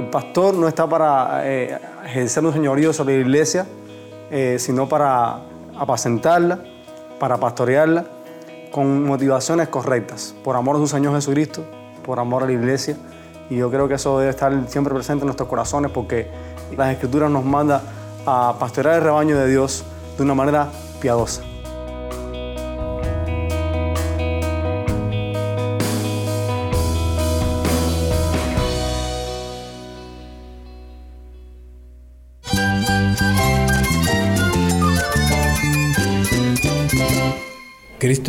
El pastor no está para eh, ejercer un señorío sobre la iglesia, eh, sino para apacentarla, para pastorearla con motivaciones correctas, por amor a su Señor Jesucristo, por amor a la iglesia. Y yo creo que eso debe estar siempre presente en nuestros corazones porque las Escrituras nos manda a pastorear el rebaño de Dios de una manera piadosa.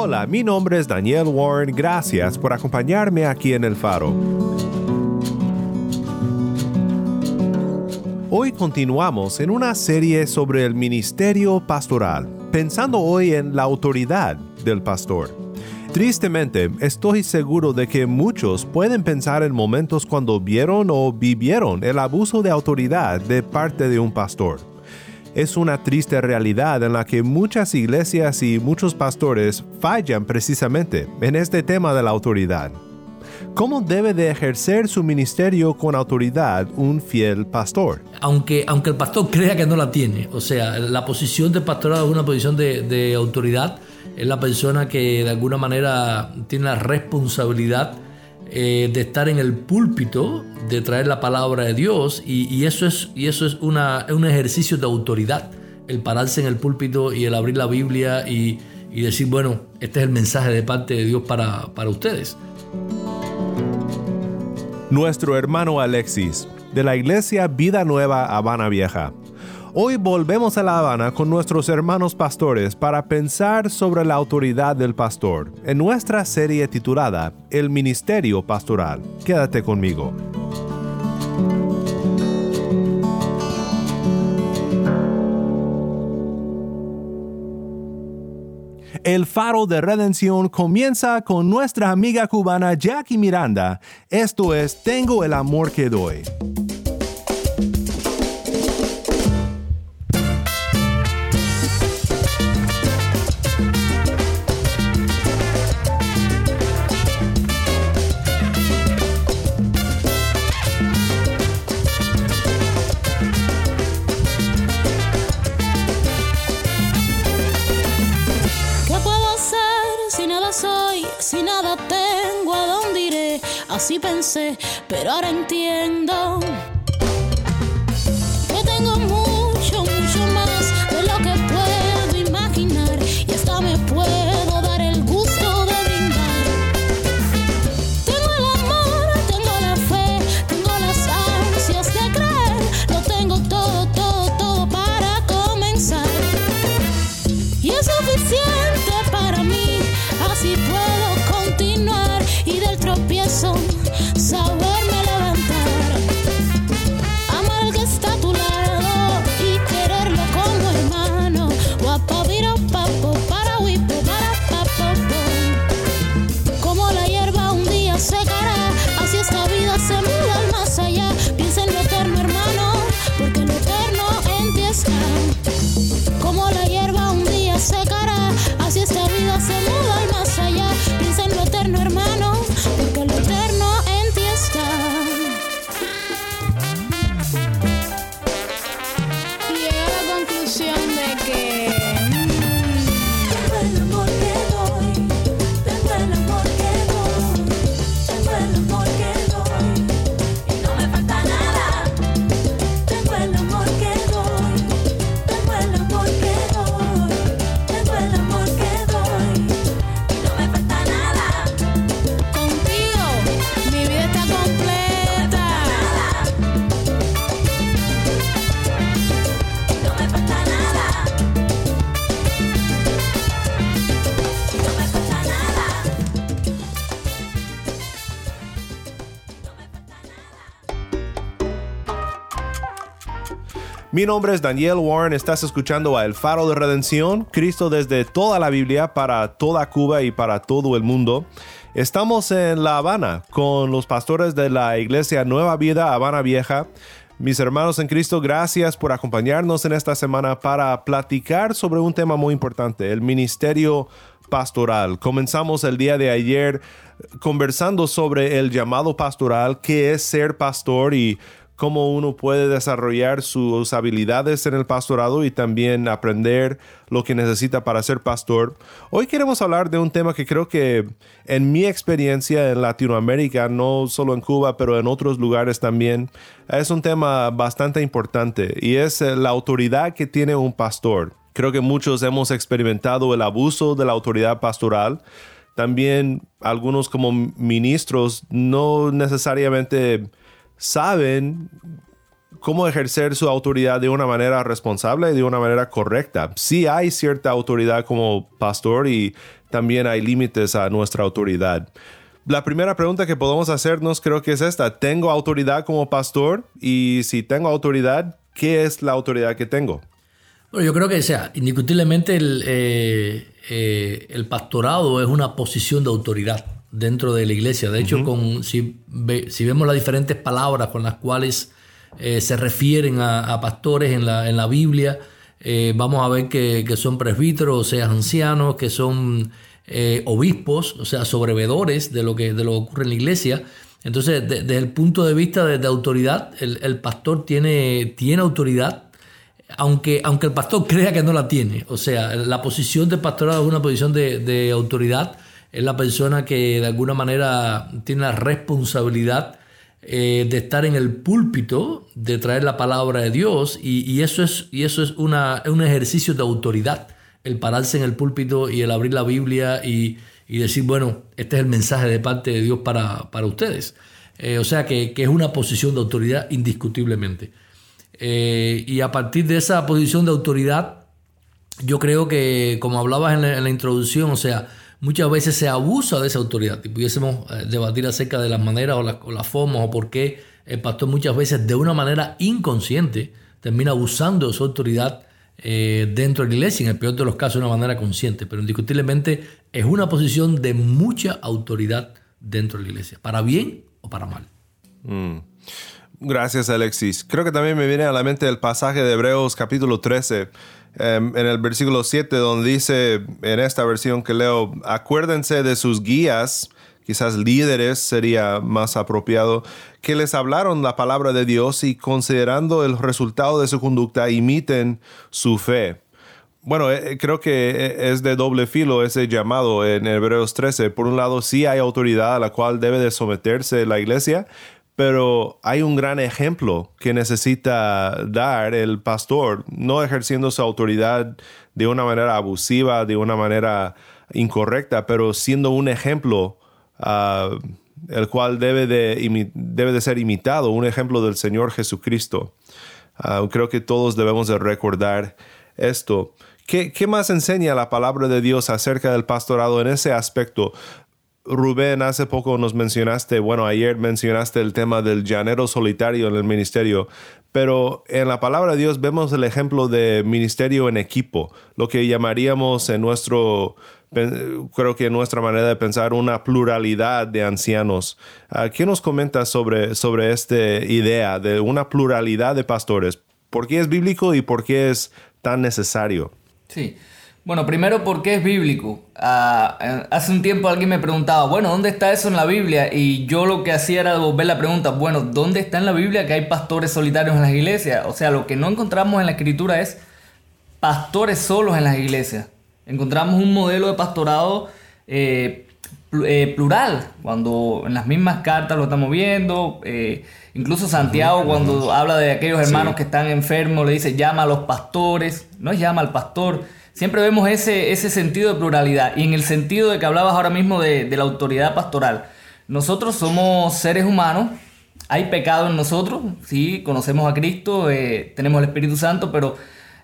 Hola, mi nombre es Daniel Warren. Gracias por acompañarme aquí en El Faro. Hoy continuamos en una serie sobre el ministerio pastoral, pensando hoy en la autoridad del pastor. Tristemente, estoy seguro de que muchos pueden pensar en momentos cuando vieron o vivieron el abuso de autoridad de parte de un pastor. Es una triste realidad en la que muchas iglesias y muchos pastores fallan precisamente en este tema de la autoridad. ¿Cómo debe de ejercer su ministerio con autoridad un fiel pastor? Aunque, aunque el pastor crea que no la tiene, o sea, la posición de pastorado es una posición de, de autoridad, es la persona que de alguna manera tiene la responsabilidad eh, de estar en el púlpito, de traer la palabra de Dios, y, eso es, y eso es una, un ejercicio de autoridad, el pararse en el púlpito y el abrir la Biblia y, y decir, bueno, este es el mensaje de parte de Dios para, para ustedes. Nuestro hermano Alexis, de la iglesia Vida Nueva Habana Vieja, Hoy volvemos a La Habana con nuestros hermanos pastores para pensar sobre la autoridad del pastor en nuestra serie titulada El Ministerio Pastoral. Quédate conmigo. El faro de redención comienza con nuestra amiga cubana Jackie Miranda. Esto es Tengo el amor que doy. Así pensé, pero ahora entiendo Mi nombre es Daniel Warren, estás escuchando a El Faro de Redención, Cristo desde toda la Biblia para toda Cuba y para todo el mundo. Estamos en La Habana con los pastores de la Iglesia Nueva Vida Habana Vieja. Mis hermanos en Cristo, gracias por acompañarnos en esta semana para platicar sobre un tema muy importante, el ministerio pastoral. Comenzamos el día de ayer conversando sobre el llamado pastoral, qué es ser pastor y cómo uno puede desarrollar sus habilidades en el pastorado y también aprender lo que necesita para ser pastor. Hoy queremos hablar de un tema que creo que en mi experiencia en Latinoamérica, no solo en Cuba, pero en otros lugares también, es un tema bastante importante y es eh, la autoridad que tiene un pastor. Creo que muchos hemos experimentado el abuso de la autoridad pastoral. También algunos como ministros no necesariamente saben cómo ejercer su autoridad de una manera responsable y de una manera correcta. Sí hay cierta autoridad como pastor y también hay límites a nuestra autoridad. La primera pregunta que podemos hacernos creo que es esta. ¿Tengo autoridad como pastor? Y si tengo autoridad, ¿qué es la autoridad que tengo? Bueno, yo creo que sea, indiscutiblemente el, eh, eh, el pastorado es una posición de autoridad dentro de la iglesia. De hecho, con, si, si, vemos las diferentes palabras con las cuales eh, se refieren a, pastores en la, en la Biblia, eh, vamos a ver que, son presbíteros, o sea, ancianos, que son eh, obispos, o sea, sobrevedores de lo que, de lo que ocurre en la iglesia. Entonces, desde el punto de vista de, autoridad, el, pastor tiene, tiene autoridad, aunque, aunque el pastor crea que no la tiene. O sea, la posición de pastorado es una posición de, de autoridad es la persona que de alguna manera tiene la responsabilidad eh, de estar en el púlpito, de traer la palabra de Dios, y, eso es, y eso es una, un ejercicio de autoridad, el pararse en el púlpito y el abrir la Biblia y, decir, bueno, este es el mensaje de parte de Dios para, ustedes. Eh, o sea que, es una posición de autoridad indiscutiblemente. Eh, y a partir de esa posición de autoridad, yo creo que, como hablabas en la introducción, o sea, muchas veces se abusa de esa autoridad y pudiésemos eh, debatir acerca de las maneras o, las formas o por qué el pastor muchas veces de una manera inconsciente termina abusando de su autoridad eh, dentro de la iglesia, en el peor de los casos de una manera consciente, pero indiscutiblemente es una posición de mucha autoridad dentro de la iglesia, para bien o para mal. Mm. Gracias Alexis. Creo que también me viene a la mente el pasaje de Hebreos capítulo 13 Em, en el versículo 7 donde dice en esta versión que leo, acuérdense de sus guías, quizás líderes sería más apropiado, que les hablaron la palabra de Dios y considerando el resultado de su conducta imiten su fe. Bueno, eh, creo que eh, es de doble filo ese llamado en Hebreos 13. Por un lado, sí hay autoridad a la cual debe de someterse la iglesia, pero hay un gran ejemplo que necesita dar el pastor, no ejerciendo su autoridad de una manera abusiva, de una manera incorrecta, pero siendo un ejemplo ah, el cual debe de, debe de ser imitado, un ejemplo del Señor Jesucristo. Ah, creo que todos debemos de recordar esto. ¿Qué, ¿Qué, más enseña la palabra de Dios acerca del pastorado en ese aspecto? Rubén, hace poco nos mencionaste, bueno, ayer mencionaste el tema del llanero solitario en el ministerio, pero en la palabra de Dios vemos el ejemplo de ministerio en equipo, lo que llamaríamos en nuestro, creo que en nuestra manera de pensar, una pluralidad de ancianos. Ah, ¿Qué nos comentas sobre, sobre esta idea de una pluralidad de pastores? ¿Por qué es bíblico y por qué es tan necesario? Sí. Bueno, primero, ¿por qué es bíblico? Ah, eh, hace un tiempo alguien me preguntaba, bueno, ¿dónde está eso en la Biblia? Y yo lo que hacía era volver la pregunta, bueno, ¿dónde está en la Biblia que hay pastores solitarios en las iglesias? O sea, lo que no encontramos en la escritura es pastores solos en las iglesias. Encontramos un modelo de pastorado eh, eh, plural, cuando en las mismas cartas lo estamos viendo. incluso Santiago, cuando habla de aquellos hermanos que están enfermos, le dice llama a los pastores, no es llama al pastor Siempre vemos ese, ese sentido de pluralidad y en el sentido de que hablabas ahora mismo de, la autoridad pastoral. Nosotros somos seres humanos, hay pecado en nosotros, sí, conocemos a Cristo, eh, tenemos el Espíritu Santo, pero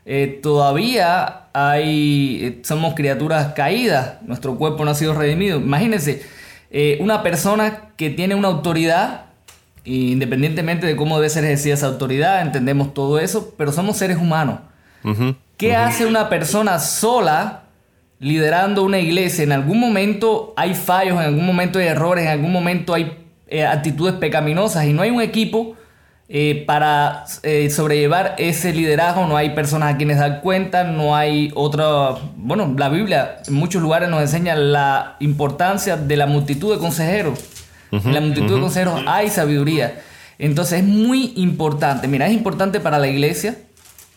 eh, todavía hay, eh, somos criaturas caídas, nuestro cuerpo no ha sido redimido. Imagínense, una persona que tiene una autoridad independientemente de cómo debe ser ejercida esa autoridad, entendemos todo eso, pero somos seres humanos. ¿Qué hace una persona sola liderando una iglesia? En algún momento hay fallos, en algún momento hay errores, en algún momento hay eh, actitudes pecaminosas y no hay un equipo eh, para eh, sobrellevar ese liderazgo, no hay personas a quienes dar cuenta, no hay otra... Bueno, la Biblia en muchos lugares nos enseña la importancia de la multitud de consejeros. en la multitud de consejeros hay sabiduría. Entonces es muy importante, mira, es importante para la iglesia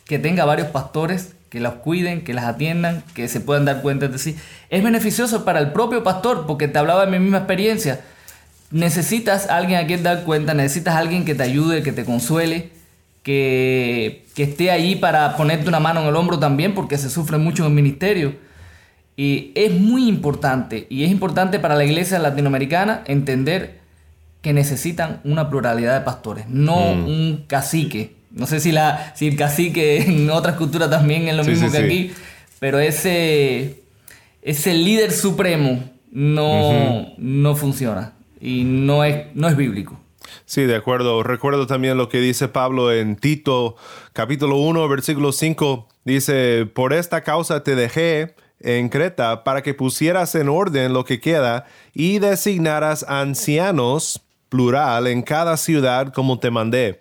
que tenga varios pastores que las cuiden, que las atiendan, que se puedan dar cuenta de sí. Es beneficioso para el propio pastor, porque te hablaba de mi misma experiencia. Necesitas a alguien a quien dar cuenta, necesitas a alguien que te ayude, que te consuele, que, que esté ahí para ponerte una mano en el hombro también, porque se sufre mucho en el ministerio. Y es muy importante, y es importante para la iglesia latinoamericana entender que necesitan una pluralidad de pastores, no Mm. un cacique. No sé si, la, si el cacique en otras culturas también es lo Sí, mismo sí, que sí. aquí, pero ese, ese líder supremo no, no funciona y no es, no es bíblico. Sí, de acuerdo. Recuerdo también lo que dice Pablo en Tito, capítulo 1, versículo 5. Dice, por esta causa te dejé en Creta para que pusieras en orden lo que queda y designaras ancianos, plural, en cada ciudad como te mandé.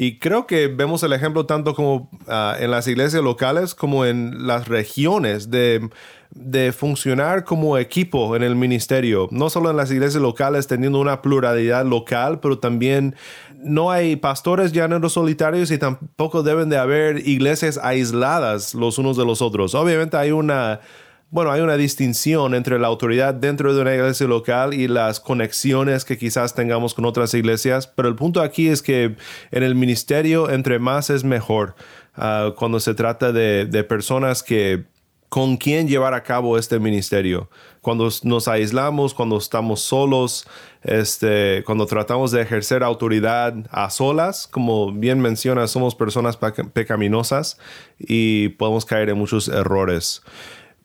Y creo que vemos el ejemplo tanto como ah, en las iglesias locales como en las regiones de, de funcionar como equipo en el ministerio. No solo en las iglesias locales teniendo una pluralidad local, pero también no hay pastores llaneros solitarios y tampoco deben de haber iglesias aisladas los unos de los otros. Obviamente hay una bueno, hay una distinción entre la autoridad dentro de una iglesia local y las conexiones que quizás tengamos con otras iglesias, pero el punto aquí es que en el ministerio entre más es mejor ah, cuando se trata de, personas que con quien llevar a cabo este ministerio. Cuando nos aislamos, cuando estamos solos, este, cuando tratamos de ejercer autoridad a solas, como bien menciona, somos personas peca- pecaminosas y podemos caer en muchos errores.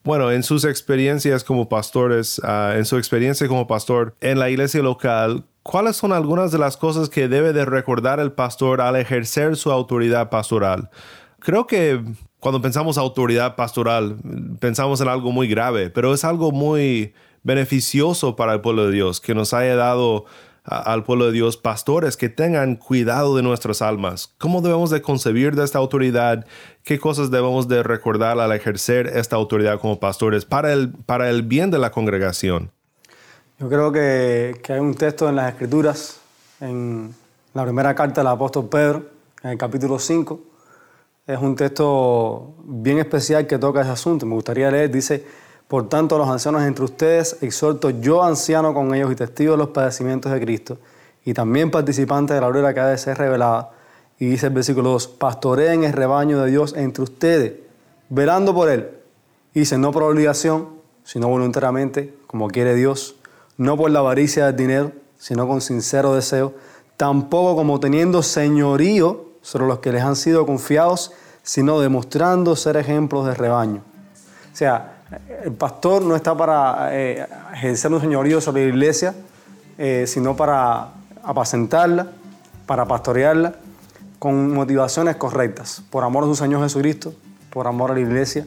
Bueno, en sus experiencias como pastores, ah, en su experiencia como pastor en la iglesia local, ¿cuáles son algunas de las cosas que debe de recordar el pastor al ejercer su autoridad pastoral? Creo que cuando pensamos autoridad pastoral, pensamos en algo muy grave, pero es algo muy beneficioso para el pueblo de Dios, que nos haya dado al pueblo de Dios pastores que tengan cuidado de nuestras almas. ¿Cómo debemos de concebir de esta autoridad? ¿Qué cosas debemos de recordar al ejercer esta autoridad como pastores para el, para el bien de la congregación? Yo creo que, que hay un texto en las Escrituras, en la primera carta del apóstol Pedro, en el capítulo 5. Es un texto bien especial que toca ese asunto. Me gustaría leer, dice, por tanto, a los ancianos entre ustedes exhorto yo, anciano, con ellos y testigo de los padecimientos de Cristo, y también participante de la gloria que ha de ser revelada. Y dice el versículo 2, pastoreen el rebaño de Dios entre ustedes, velando por él. Y dice, no por obligación, sino voluntariamente, como quiere Dios, no por la avaricia del dinero, sino con sincero deseo, tampoco como teniendo señorío sobre los que les han sido confiados, sino demostrando ser ejemplos de rebaño. O sea, el pastor no está para eh, ejercer un señorío sobre la iglesia, eh, sino para apacentarla, para pastorearla, con motivaciones correctas, por amor a su Señor Jesucristo, por amor a la iglesia.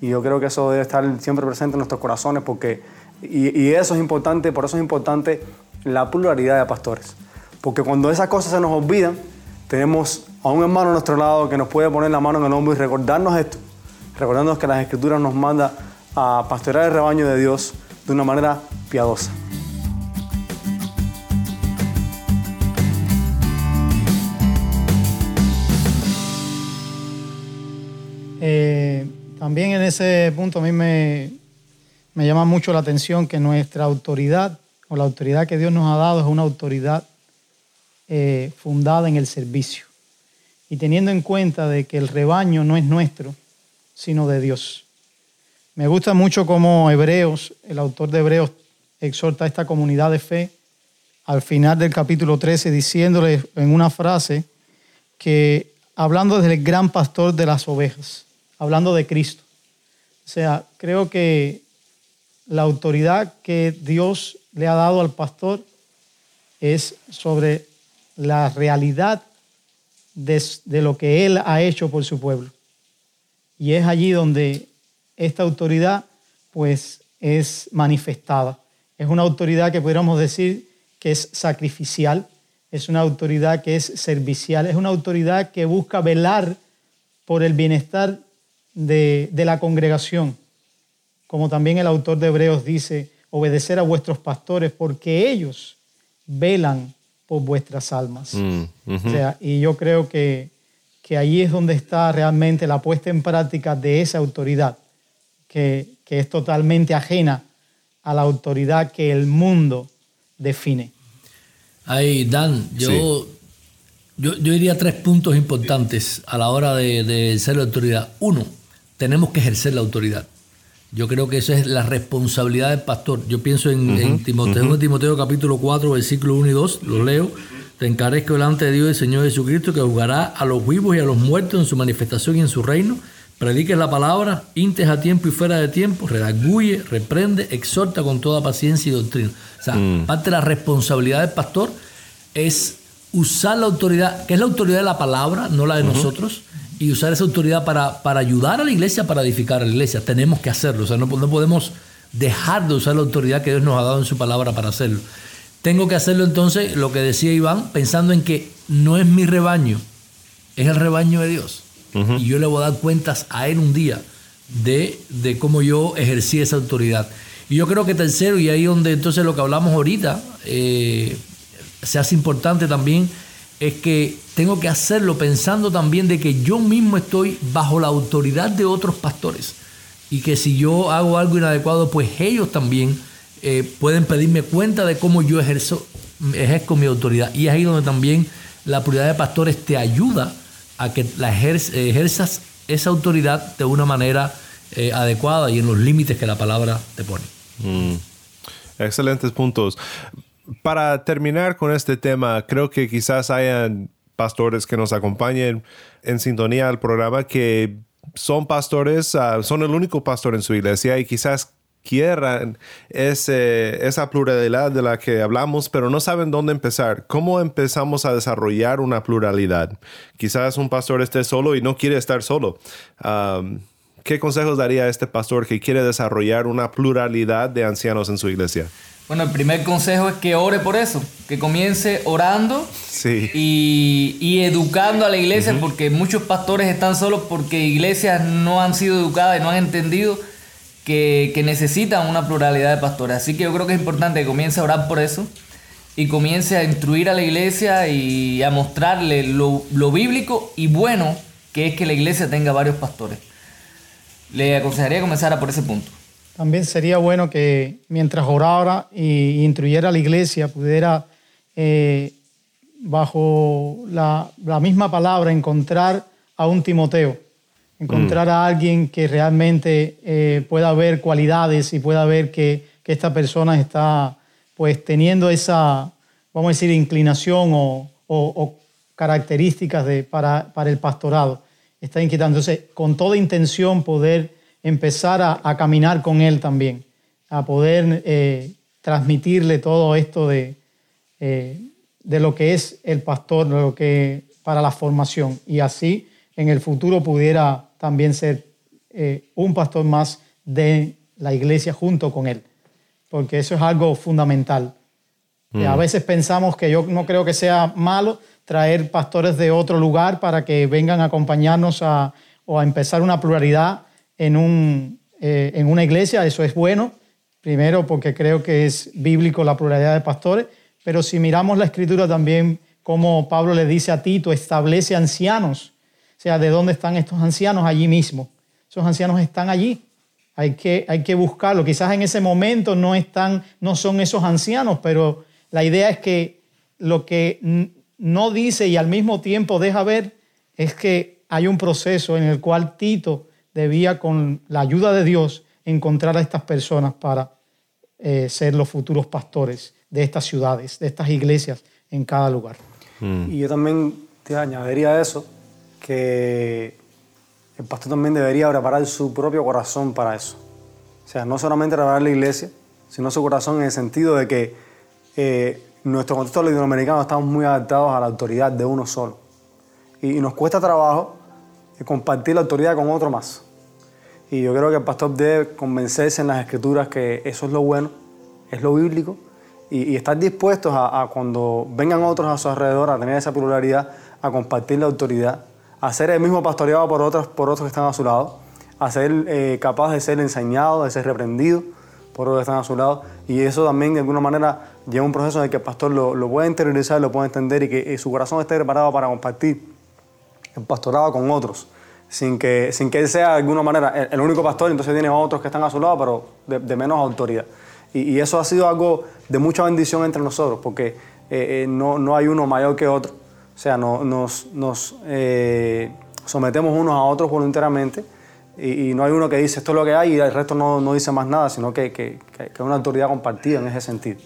Y yo creo que eso debe estar siempre presente en nuestros corazones, porque, y, eso es importante, por eso es importante la pluralidad de pastores. Porque cuando esas cosas se nos olvidan, tenemos a un hermano a nuestro lado que nos puede poner la mano en el hombro y recordarnos esto, recordarnos que las Escrituras nos manda a pastorear el rebaño de Dios de una manera piadosa. Eh, también en ese punto a mí me, me llama mucho la atención que nuestra autoridad o la autoridad que Dios nos ha dado es una autoridad eh, fundada en el servicio. Y teniendo en cuenta de que el rebaño no es nuestro, sino de Dios. Me gusta mucho cómo Hebreos, el autor de Hebreos, exhorta a esta comunidad de fe al final del capítulo 13, diciéndole en una frase que hablando del gran pastor de las ovejas, hablando de Cristo. O sea, creo que la autoridad que Dios le ha dado al pastor es sobre la realidad de, de lo que Él ha hecho por su pueblo. Y es allí donde esta autoridad pues es manifestada. Es una autoridad que podríamos decir que es sacrificial, es una autoridad que es servicial, es una autoridad que busca velar por el bienestar de, de la congregación. Como también el autor de Hebreos dice, obedecer a vuestros pastores porque ellos velan por vuestras almas. Mm, ujú. O sea, y yo creo que, que ahí es donde está realmente la puesta en práctica de esa autoridad, que, que es totalmente ajena a la autoridad que el mundo define. Ahí, Dan, yo, yo, yo diría tres puntos importantes a la hora de, de ejercer la autoridad. Uno, tenemos que ejercer la autoridad. Yo creo que esa es la responsabilidad del pastor. Yo pienso en, Timoteo, en Timoteo capítulo 4, versículo 1 y 2, lo leo. Te encarezco delante de Dios y Señor Jesucristo que juzgará a los vivos y a los muertos en su manifestación y en su reino. Prediques la palabra, intes a tiempo y fuera de tiempo, redarguye, reprende, exhorta con toda paciencia y doctrina. O sea, Mm. parte de la responsabilidad del pastor es usar la autoridad, que es la autoridad de la palabra, no la de nosotros, y usar esa autoridad para, para ayudar a la iglesia, para edificar a la iglesia. Tenemos que hacerlo, o sea, no, no podemos dejar de usar la autoridad que Dios nos ha dado en su palabra para hacerlo. Tengo que hacerlo entonces, lo que decía Iván, pensando en que no es mi rebaño, es el rebaño de Dios. Y yo le voy a dar cuentas a él un día de, de cómo yo ejercí esa autoridad. Y yo creo que tercero, y ahí donde entonces lo que hablamos ahorita eh, se hace importante también, es que tengo que hacerlo pensando también de que yo mismo estoy bajo la autoridad de otros pastores. Y que si yo hago algo inadecuado, pues ellos también eh, pueden pedirme cuenta de cómo yo ejerzo, ejerzo mi autoridad. Y es ahí donde también la autoridad de pastores te ayuda a que la ejer- ejerzas esa autoridad de una manera eh, adecuada y en los límites que la palabra te pone. Mm. Excelentes puntos. Para terminar con este tema, creo que quizás hayan pastores que nos acompañen en sintonía al programa que son pastores, ah, son el único pastor en su iglesia y quizás quieran ese- esa pluralidad de la que hablamos, pero no saben dónde empezar. ¿Cómo empezamos a desarrollar una pluralidad? Quizás un pastor esté solo y no quiere estar solo. Am, ¿Qué consejos daría a este pastor que quiere desarrollar una pluralidad de ancianos en su iglesia? Bueno, el primer consejo es que ore por eso, que comience orando Sí. y, y educando a la iglesia, porque muchos pastores están solos porque iglesias no han sido educadas y no han entendido que, que necesitan una pluralidad de pastores. Así que yo creo que es importante que comience a orar por eso y comience a instruir a la iglesia y a mostrarle lo, bíblico y bueno que es que la iglesia tenga varios pastores. Le aconsejaría comenzar a por ese punto. También sería bueno que mientras orara y instruyera a la iglesia, pudiera, eh, bajo la misma palabra, encontrar a un Timoteo, encontrar a alguien que realmente eh, pueda ver cualidades y pueda ver que, que esta persona está pues teniendo esa, vamos a decir, inclinación o, o- características de, para, para el pastorado. Está inquietando. Entonces, con toda intención poder empezar a, caminar con él también, a poder eh, transmitirle todo esto de, eh, de lo que es el pastor, lo que para la formación. Y así en el futuro pudiera también ser eh, un pastor más de la iglesia junto con él, porque eso es algo fundamental. Mm. A veces pensamos que yo no creo que sea malo traer pastores de otro lugar para que vengan a acompañarnos a, o a empezar una pluralidad en, un, eh, en una iglesia. Eso es bueno, primero porque creo que es bíblico la pluralidad de pastores, pero si miramos la escritura también, como Pablo le dice a Tito, establece ancianos. O sea, ¿de dónde están estos ancianos? Allí mismo. Esos ancianos están allí. Hay que, hay que buscarlo. Quizás en ese momento no, están, no son esos ancianos, pero la idea es que lo que no dice y al mismo tiempo deja ver es que hay un proceso en el cual Tito debía, con la ayuda de Dios, encontrar a estas personas para eh, ser los futuros pastores de estas ciudades, de estas iglesias en cada lugar. Y yo también te añadiría eso que el pastor también debería preparar su propio corazón para eso. O sea, no solamente preparar la iglesia, sino su corazón en el sentido de que eh, nuestro contexto latinoamericano estamos muy adaptados a la autoridad de uno solo. Y, y nos cuesta trabajo compartir la autoridad con otro más. Y yo creo que el pastor debe convencerse en las escrituras que eso es lo bueno, es lo bíblico, y, y estar dispuestos a, a cuando vengan otros a su alrededor a tener esa pluralidad, a compartir la autoridad, a ser el mismo pastoreado por otros, por otros que están a su lado, a ser eh, capaz de ser enseñado, de ser reprendido por otros que están a su lado. Y eso también de alguna manera lleva un proceso en el que el pastor lo, lo puede interiorizar, lo puede entender y que eh, su corazón esté preparado para compartir el pastorado con otros. Sin que, sin que él sea de alguna manera el, único pastor, entonces tiene otros que están a su lado, pero de, menos autoridad. Y, eso ha sido algo de mucha bendición entre nosotros, porque eh, no, no hay uno mayor que otro. O sea, no, nos, eh, sometemos unos a otros voluntariamente y, no hay uno que dice esto es lo que hay y el resto no, no dice más nada, sino que, que, que, es una autoridad compartida en ese sentido.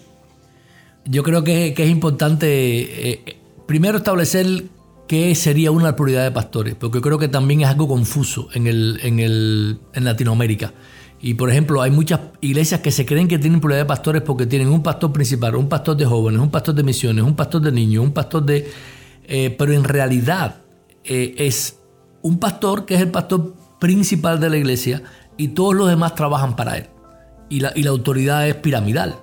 Yo creo que, que es importante eh, primero establecer qué sería una prioridad de pastores, porque creo que también es algo confuso en, el, en, el, en Latinoamérica. Y por ejemplo, hay muchas iglesias que se creen que tienen prioridad de pastores porque tienen un pastor principal, un pastor de jóvenes, un pastor de misiones, un pastor de niños, un pastor de... Eh, pero en realidad eh, es un pastor que es el pastor principal de la iglesia y todos los demás trabajan para él. Y la, y la autoridad es piramidal.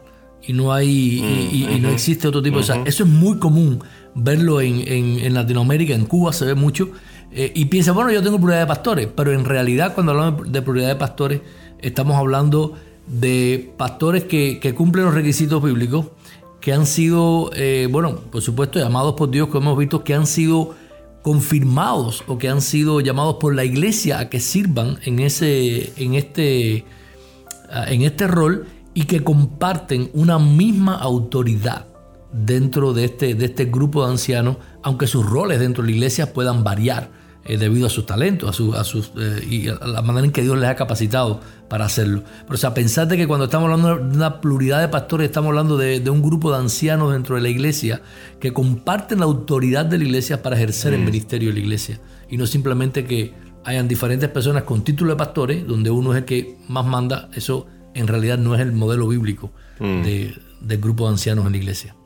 Y no hay mm, y, no existe otro tipo uh -huh. de... O sea, eso es muy común verlo en, en, en, Latinoamérica, en Cuba se ve mucho. Eh, y piensa, bueno, yo tengo prioridad de pastores, pero en realidad cuando hablamos de prioridad de pastores, estamos hablando de pastores que, que cumplen los requisitos bíblicos, que han sido, eh, bueno, por supuesto, llamados por Dios, como hemos visto, que han sido confirmados o que han sido llamados por la iglesia a que sirvan en, ese, en, este, en este rol y que comparten una misma autoridad dentro de este, de este grupo de ancianos, aunque sus roles dentro de la iglesia puedan variar eh, debido a sus talentos a, su, a sus, eh, y a la manera en que Dios les ha capacitado para hacerlo. Pero o sea, pensar de que cuando estamos hablando de una pluralidad de pastores, estamos hablando de, de, un grupo de ancianos dentro de la iglesia que comparten la autoridad de la iglesia para ejercer mm. el ministerio de la iglesia. Y no simplemente que hayan diferentes personas con título de pastores, donde uno es el que más manda, eso en realidad no es el modelo bíblico mm. de, del grupo de ancianos en la iglesia.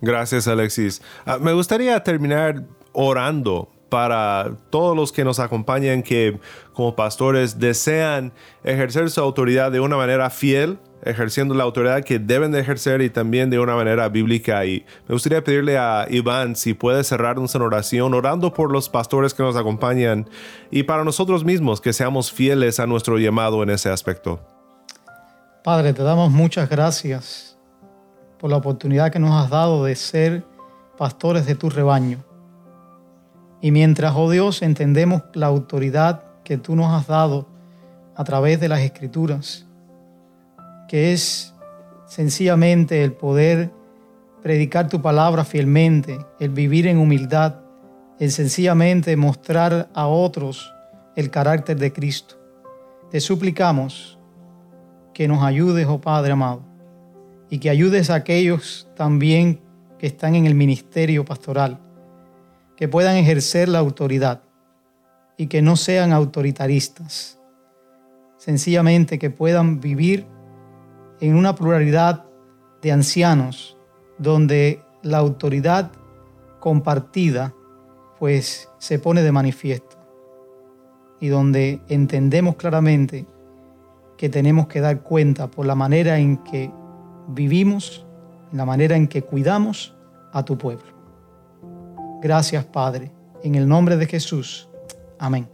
Gracias, Alexis. Uh, me gustaría terminar orando para todos los que nos acompañan que como pastores desean ejercer su autoridad de una manera fiel, ejerciendo la autoridad que deben de ejercer y también de una manera bíblica. Y me gustaría pedirle a Iván si puede cerrarnos en oración, orando por los pastores que nos acompañan y para nosotros mismos que seamos fieles a nuestro llamado en ese aspecto. Padre, te damos muchas gracias por la oportunidad que nos has dado de ser pastores de tu rebaño. Y mientras, oh Dios, entendemos la autoridad que tú nos has dado a través de las escrituras, que es sencillamente el poder predicar tu palabra fielmente, el vivir en humildad, el sencillamente mostrar a otros el carácter de Cristo. Te suplicamos que nos ayudes, oh Padre amado, y que ayudes a aquellos también que están en el ministerio pastoral, que puedan ejercer la autoridad y que no sean autoritaristas, sencillamente que puedan vivir en una pluralidad de ancianos donde la autoridad compartida pues se pone de manifiesto y donde entendemos claramente que tenemos que dar cuenta por la manera en que vivimos, la manera en que cuidamos a tu pueblo. Gracias, Padre, en el nombre de Jesús. Amén.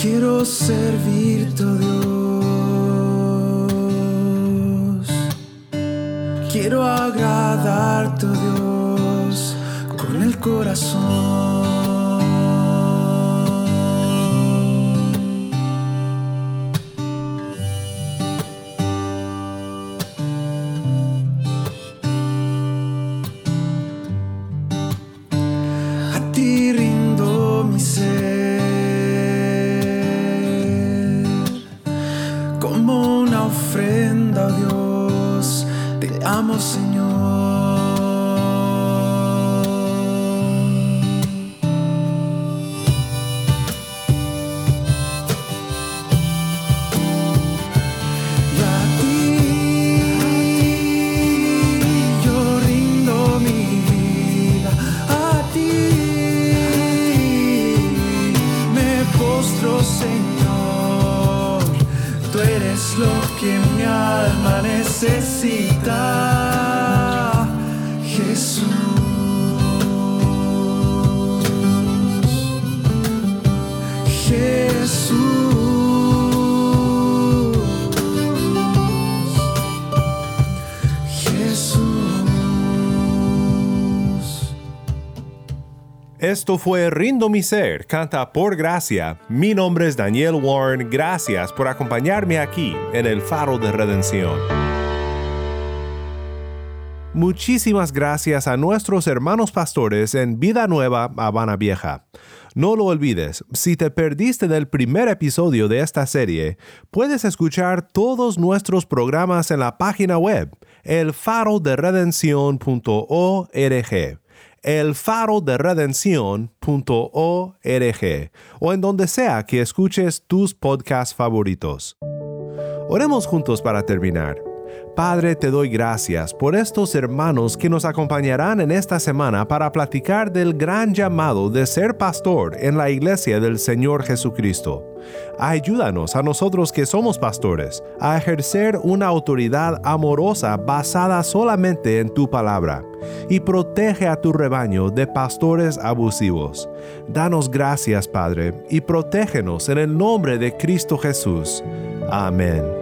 Quiero servirte, Dios. Quiero agradarte, oh Dios, con el corazón. Esto fue Rindo mi ser, canta por gracia. Mi nombre es Daniel Warren, gracias por acompañarme aquí en el Faro de Redención. Muchísimas gracias a nuestros hermanos pastores en Vida Nueva, Habana Vieja. No lo olvides, si te perdiste del primer episodio de esta serie, puedes escuchar todos nuestros programas en la página web, elfaroderedencion.org elfaroderedencion.org o en donde sea que escuches tus podcasts favoritos. Oremos juntos para terminar. Padre, te doy gracias por estos hermanos que nos acompañarán en esta semana para platicar del gran llamado de ser pastor en la iglesia del Señor Jesucristo. Ayúdanos a nosotros que somos pastores a ejercer una autoridad amorosa basada solamente en tu palabra y protege a tu rebaño de pastores abusivos. Danos gracias, Padre, y protégenos en el nombre de Cristo Jesús. Amén.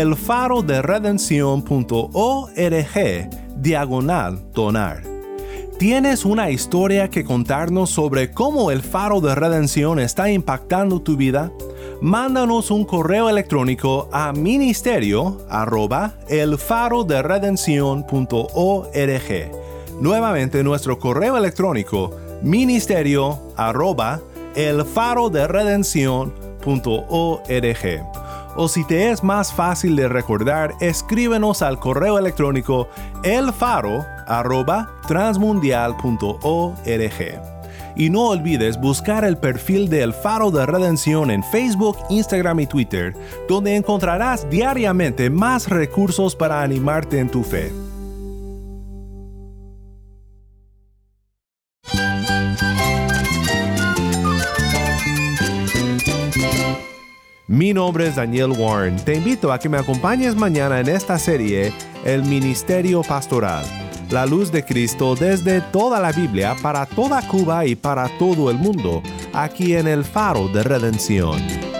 elfaroderedencion.org diagonal donar. ¿Tienes una historia que contarnos sobre cómo el faro de redención está impactando tu vida? Mándanos un correo electrónico a ministerio arroba. Nuevamente nuestro correo electrónico ministerio arroba o si te es más fácil de recordar, escríbenos al correo electrónico elfaro@transmundial.org. Y no olvides buscar el perfil de El Faro de Redención en Facebook, Instagram y Twitter, donde encontrarás diariamente más recursos para animarte en tu fe. Mi nombre es Daniel Warren. Te invito a que me acompañes mañana en esta serie El Ministerio Pastoral. La luz de Cristo desde toda la Biblia para toda Cuba y para todo el mundo, aquí en el Faro de Redención.